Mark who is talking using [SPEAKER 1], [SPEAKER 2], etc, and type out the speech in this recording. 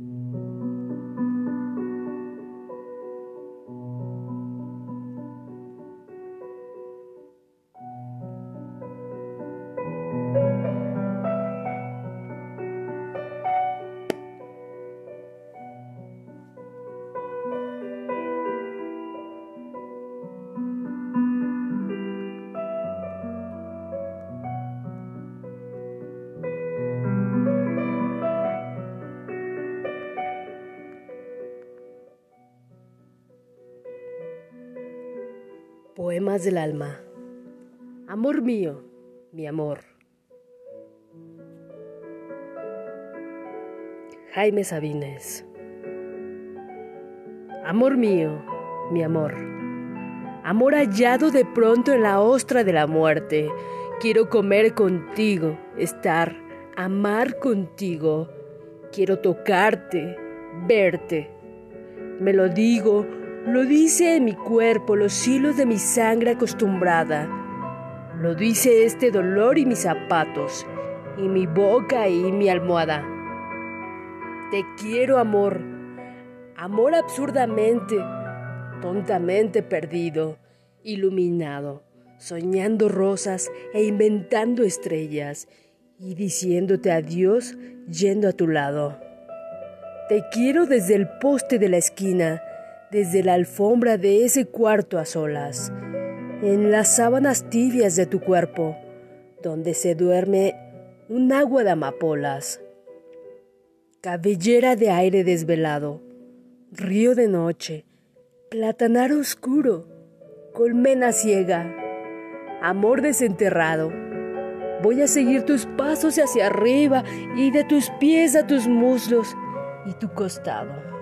[SPEAKER 1] Mm-hmm. Poemas del alma. Amor mío, mi amor. Jaime Sabines. Amor mío, mi amor. Amor hallado de pronto en la ostra de la muerte. Quiero comer contigo, estar, amar contigo. Quiero tocarte, verte. Me lo digo lo dice en mi cuerpo los hilos de mi sangre acostumbrada. Lo dice este dolor y mis zapatos, y mi boca y mi almohada. Te quiero, amor. Amor absurdamente, tontamente perdido, iluminado, soñando rosas e inventando estrellas, y diciéndote adiós yendo a tu lado. Te quiero desde el poste de la esquina, desde la alfombra de ese cuarto a solas, en las sábanas tibias de tu cuerpo, donde se duerme un agua de amapolas, cabellera de aire desvelado, río de noche, platanar oscuro, colmena ciega, amor desenterrado. Voy a seguir tus pasos hacia arriba y de tus pies a tus muslos y tu costado.